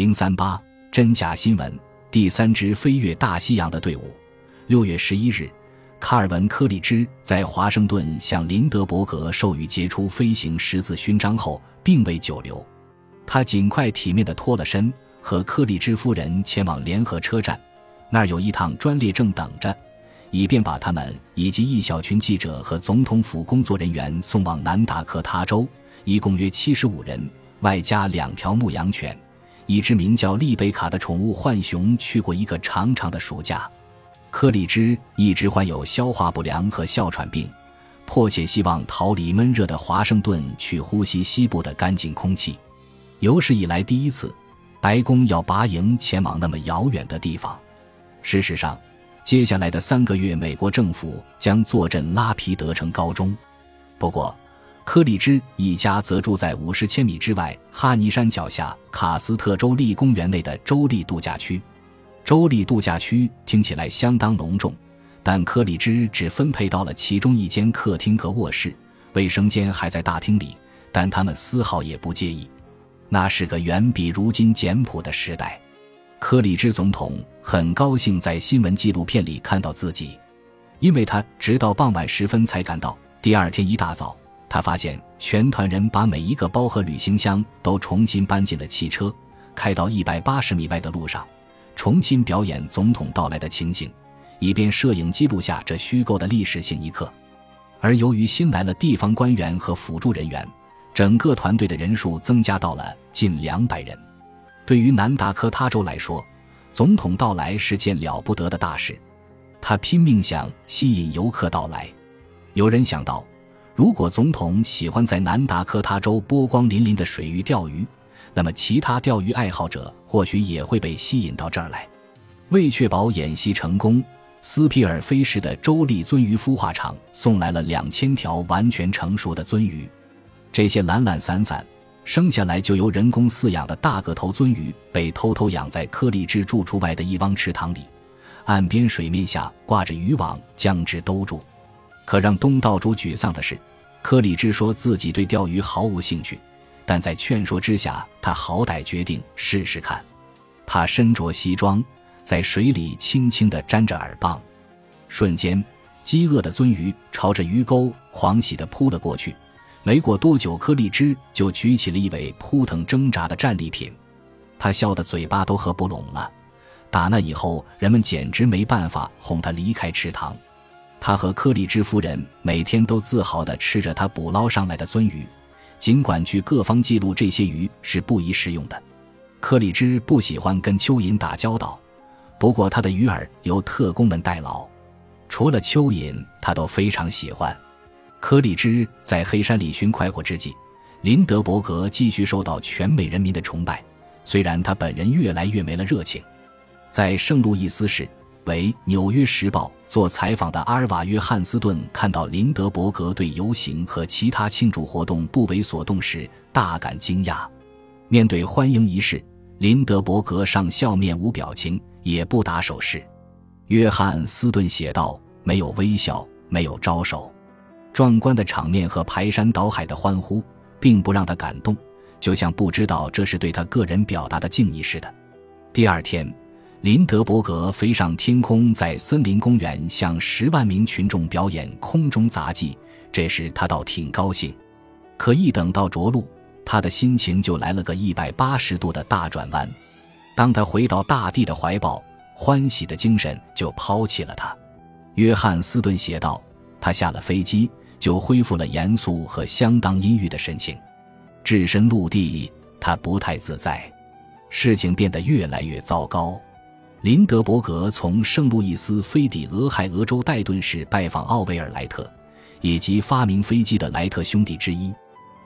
零三八真假新闻，第三支飞越大西洋的队伍。六月十一日，卡尔文·柯立芝在华盛顿向林德伯格授予杰出飞行十字勋章后，并未久留。他尽快体面地脱了身，和柯立芝夫人前往联合车站，那儿有一趟专列正等着。以便把他们以及一小群记者和总统府工作人员送往南达科他州，一共约七十五人，外加两条牧羊犬，一只名叫丽贝卡的宠物浣熊去过一个长长的暑假。柯里芝一直患有消化不良和哮喘病，迫切希望逃离闷热的华盛顿，去呼吸西部的干净空气。有史以来第一次，白宫要拔营前往那么遥远的地方。事实上。接下来的三个月，美国政府将坐镇拉皮德城高中。不过，柯立芝一家则住在五十千米之外哈尼山脚下卡斯特州立公园内的州立度假区。州立度假区听起来相当隆重，但柯立芝只分配到了其中一间客厅和卧室，卫生间还在大厅里。但他们丝毫也不介意，那是个远比如今简朴的时代。柯里芝总统很高兴在新闻纪录片里看到自己，因为他直到傍晚时分才赶到。第二天一大早，他发现全团人把每一个包和旅行箱都重新搬进了汽车，开到一百八十米外的路上，重新表演总统到来的情景，以便摄影记录下这虚构的历史性一刻。而由于新来了地方官员和辅助人员，整个团队的人数增加到了近两百人。对于南达科他州来说，总统到来是件了不得的大事。他拼命想吸引游客到来。有人想到，如果总统喜欢在南达科他州波光粼粼的水域钓鱼，那么其他钓鱼爱好者或许也会被吸引到这儿来。为确保演习成功，斯皮尔菲市的州立鳟鱼孵化场送来了两千条完全成熟的鳟鱼。这些懒懒散散。生下来就由人工饲养的大个头鳟鱼被偷偷养在柯立芝住处外的一汪池塘里，岸边水面下挂着渔网将之兜住。可让东道主沮丧的是，柯立芝说自己对钓鱼毫无兴趣，但在劝说之下，他好歹决定试试看。他身着西装，在水里轻轻地沾着饵棒，瞬间，饥饿的鳟鱼朝着鱼钩狂喜地扑了过去。没过多久，柯立芝就举起了一尾扑腾挣扎的战利品，他笑得嘴巴都合不拢了。打那以后，人们简直没办法哄他离开池塘。他和柯立芝夫人每天都自豪地吃着他捕捞上来的鳟鱼，尽管据各方记录，这些鱼是不宜食用的。柯立芝不喜欢跟蚯蚓打交道，不过他的鱼饵由特工们代劳，除了蚯蚓，他都非常喜欢。柯立芝在黑山里寻快活之际，林德伯格继续受到全美人民的崇拜。虽然他本人越来越没了热情，在圣路易斯市为《纽约时报》做采访的阿尔瓦·约翰斯顿看到林德伯格对游行和其他庆祝活动不为所动时，大感惊讶。面对欢迎仪式，林德伯格上笑面无表情，也不打手势。约翰斯顿写道：“没有微笑，没有招手。”壮观的场面和排山倒海的欢呼，并不让他感动，就像不知道这是对他个人表达的敬意似的。第二天，林德伯格飞上天空，在森林公园向十万名群众表演空中杂技，这时他倒挺高兴。可一等到着陆，他的心情就来了个一百八十度的大转弯。当他回到大地的怀抱，欢喜的精神就抛弃了他。约翰斯顿写道：“他下了飞机。”就恢复了严肃和相当阴郁的神情，置身陆地，他不太自在，事情变得越来越糟糕。林德伯格从圣路易斯飞抵俄亥俄州戴顿市拜访奥维尔莱特，以及发明飞机的莱特兄弟之一。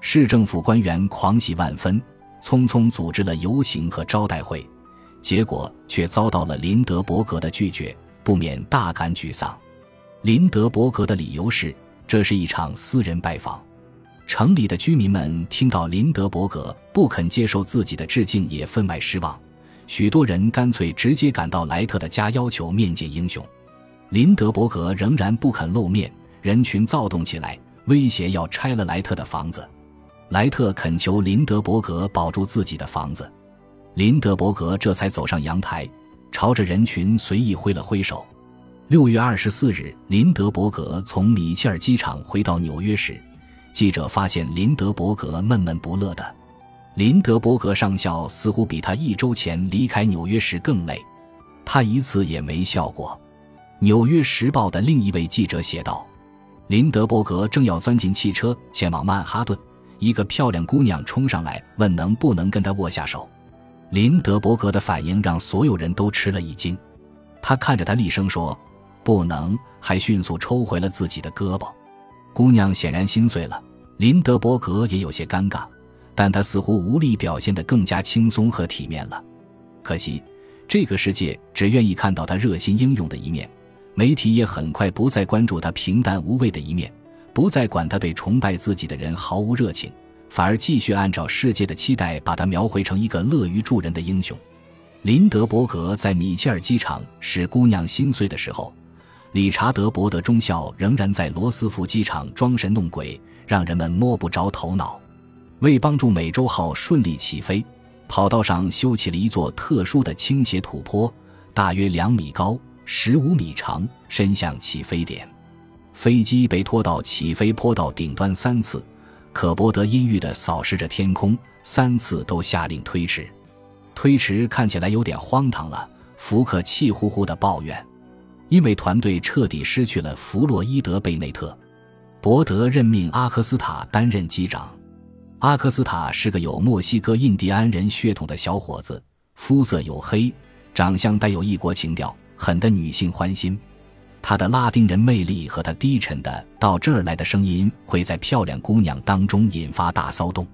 市政府官员狂喜万分，匆匆组织了游行和招待会，结果却遭到了林德伯格的拒绝，不免大感沮丧。林德伯格的理由是。这是一场私人拜访，城里的居民们听到林德伯格不肯接受自己的致敬，也分外失望。许多人干脆直接赶到莱特的家，要求面见英雄。林德伯格仍然不肯露面，人群躁动起来，威胁要拆了莱特的房子。莱特恳求林德伯格保住自己的房子。林德伯格这才走上阳台，朝着人群随意挥了挥手。六月二十四日，林德伯格从米切尔机场回到纽约时，记者发现林德伯格闷闷不乐的。林德伯格上校似乎比他一周前离开纽约时更累，他一次也没笑过。《纽约时报》的另一位记者写道：“林德伯格正要钻进汽车前往曼哈顿，一个漂亮姑娘冲上来问能不能跟他握下手。林德伯格的反应让所有人都吃了一惊，他看着他厉声说：‘不能！’还迅速抽回了自己的胳膊。姑娘显然心碎了，林德伯格也有些尴尬。”但他似乎无力表现得更加轻松和体面了。可惜，这个世界只愿意看到他热心英勇的一面，媒体也很快不再关注他平淡无味的一面，不再管他对崇拜自己的人毫无热情，反而继续按照世界的期待把他描绘成一个乐于助人的英雄。林德伯格在米切尔机场使姑娘心碎的时候，理查德·伯德中校仍然在罗斯福机场装神弄鬼，让人们摸不着头脑。为帮助美洲号顺利起飞，跑道上修起了一座特殊的倾斜土坡，大约两米高、十五米长，伸向起飞点。飞机被拖到起飞坡道顶端三次，可伯德阴郁地扫视着天空，三次都下令推迟。推迟看起来有点荒唐了，福克气呼呼地抱怨，因为团队彻底失去了弗洛伊德·贝内特。伯德任命阿克斯塔担任机长。阿克斯塔是个有墨西哥印第安人血统的小伙子，肤色黝黑，长相带有异国情调，很得女性欢心。他的拉丁人魅力和他低沉的到这儿来的声音，会在漂亮姑娘当中引发大骚动。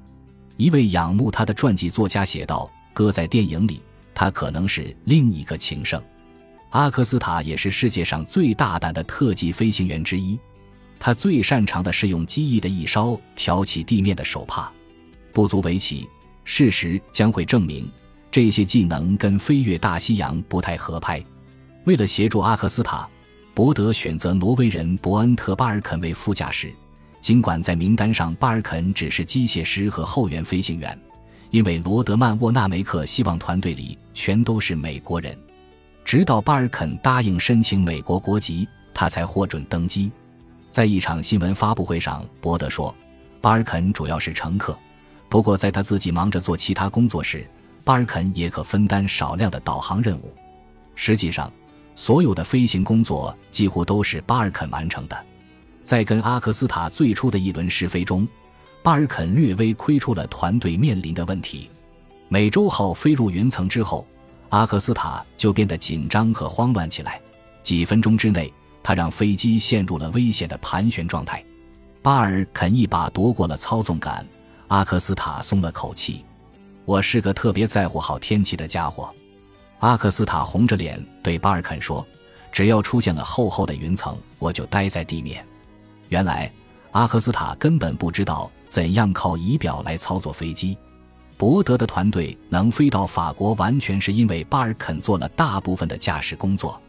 一位仰慕他的传记作家写道：“搁在电影里，他可能是另一个情圣。”阿克斯塔也是世界上最大胆的特技飞行员之一。他最擅长的是用机翼的一梢挑起地面的手帕，不足为奇。事实将会证明，这些技能跟飞越大西洋不太合拍。为了协助阿克斯塔，伯德选择挪威人伯恩特·巴尔肯为副驾驶。尽管在名单上巴尔肯只是机械师和后援飞行员，因为罗德曼·沃纳梅克希望团队里全都是美国人。直到巴尔肯答应申请美国国籍，他才获准登机。在一场新闻发布会上，伯德说：“巴尔肯主要是乘客，不过在他自己忙着做其他工作时，巴尔肯也可分担少量的导航任务。实际上，所有的飞行工作几乎都是巴尔肯完成的。在跟阿克斯塔最初的一轮试飞中，巴尔肯略微窥出了团队面临的问题。美洲号飞入云层之后，阿克斯塔就变得紧张和慌乱起来。几分钟之内。”他让飞机陷入了危险的盘旋状态，巴尔肯一把夺过了操纵杆，阿克斯塔松了口气。我是个特别在乎好天气的家伙，阿克斯塔红着脸对巴尔肯说：“只要出现了厚厚的云层，我就待在地面。”原来阿克斯塔根本不知道怎样靠仪表来操作飞机。伯德的团队能飞到法国，完全是因为巴尔肯做了大部分的驾驶工作。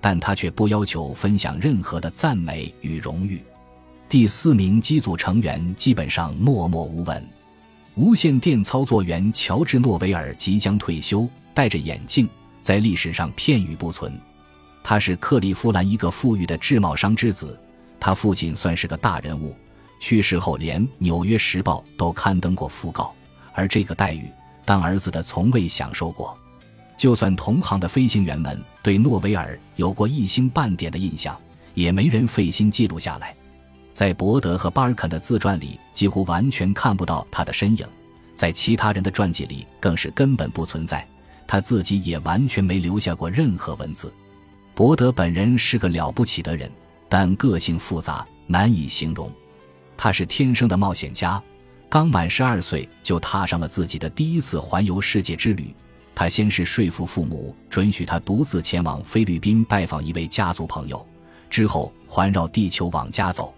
但他却不要求分享任何的赞美与荣誉。第四名机组成员基本上默默无闻。无线电操作员乔治·诺维尔即将退休，戴着眼镜，在历史上片语不存。他是克利夫兰一个富裕的制帽商之子，他父亲算是个大人物，去世后连《纽约时报》都刊登过讣告。而这个待遇，当儿子的从未享受过。就算同行的飞行员们对诺维尔有过一星半点的印象，也没人费心记录下来。在伯德和巴尔肯的自传里，几乎完全看不到他的身影；在其他人的传记里，更是根本不存在。他自己也完全没留下过任何文字。伯德本人是个了不起的人，但个性复杂，难以形容。他是天生的冒险家，刚满十二岁就踏上了自己的第一次环游世界之旅。他先是说服父母准许他独自前往菲律宾拜访一位家族朋友，之后环绕地球往家走。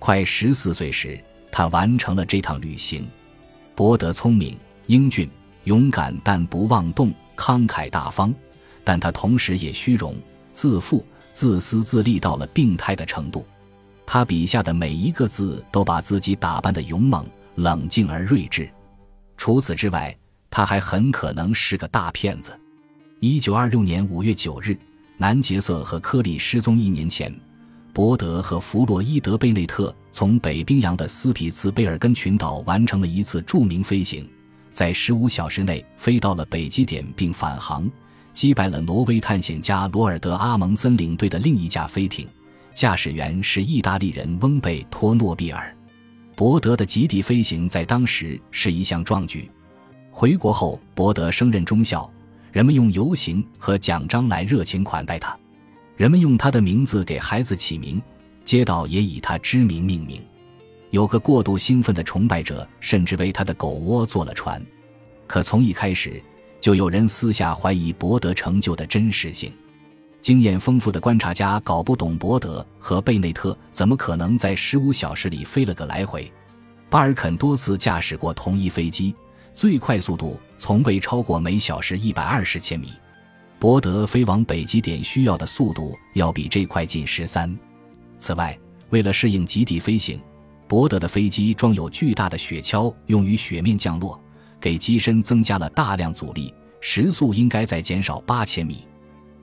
快十四岁时，他完成了这趟旅行。博德聪明、英俊、勇敢，但不妄动；慷慨大方，但他同时也虚荣、自负、自私自利到了病态的程度。他笔下的每一个字都把自己打扮得勇猛、冷静而睿智。除此之外，他还很可能是个大骗子。一九二六年五月九日，南杰瑟和科里失踪一年前，伯德和弗洛伊德·贝内特从北冰洋的斯匹茨贝尔根群岛完成了一次著名飞行，在十五小时内飞到了北极点并返航，击败了挪威探险家罗尔德·阿蒙森领队的另一架飞艇，驾驶员是意大利人翁贝托诺比尔。伯德的极地飞行在当时是一项壮举。回国后，伯德升任中校，人们用游行和奖章来热情款待他。人们用他的名字给孩子起名，街道也以他之名命名。有个过度兴奋的崇拜者，甚至为他的狗窝做了船。可从一开始，就有人私下怀疑伯德成就的真实性。经验丰富的观察家搞不懂伯德和贝内特怎么可能在十五小时里飞了个来回。巴尔肯多次驾驶过同一飞机。最快速度从未超过每小时一百二十千米，伯德飞往北极点需要的速度要比这快近十三。此外，为了适应极地飞行，伯德的飞机装有巨大的雪橇，用于雪面降落，给机身增加了大量阻力，时速应该再减少八千米。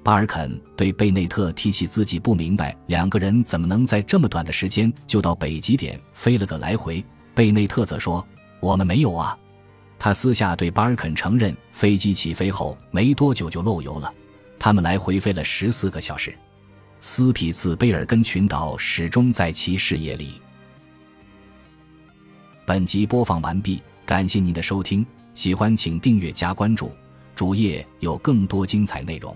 巴尔肯对贝内特提起自己不明白两个人怎么能在这么短的时间就到北极点飞了个来回，贝内特则说：“我们没有啊。”他私下对巴尔肯承认，飞机起飞后没多久就漏油了。他们来回飞了十四个小时，斯匹茨贝尔根群岛始终在其视野里。本集播放完毕，感谢您的收听，喜欢请订阅加关注，主页有更多精彩内容。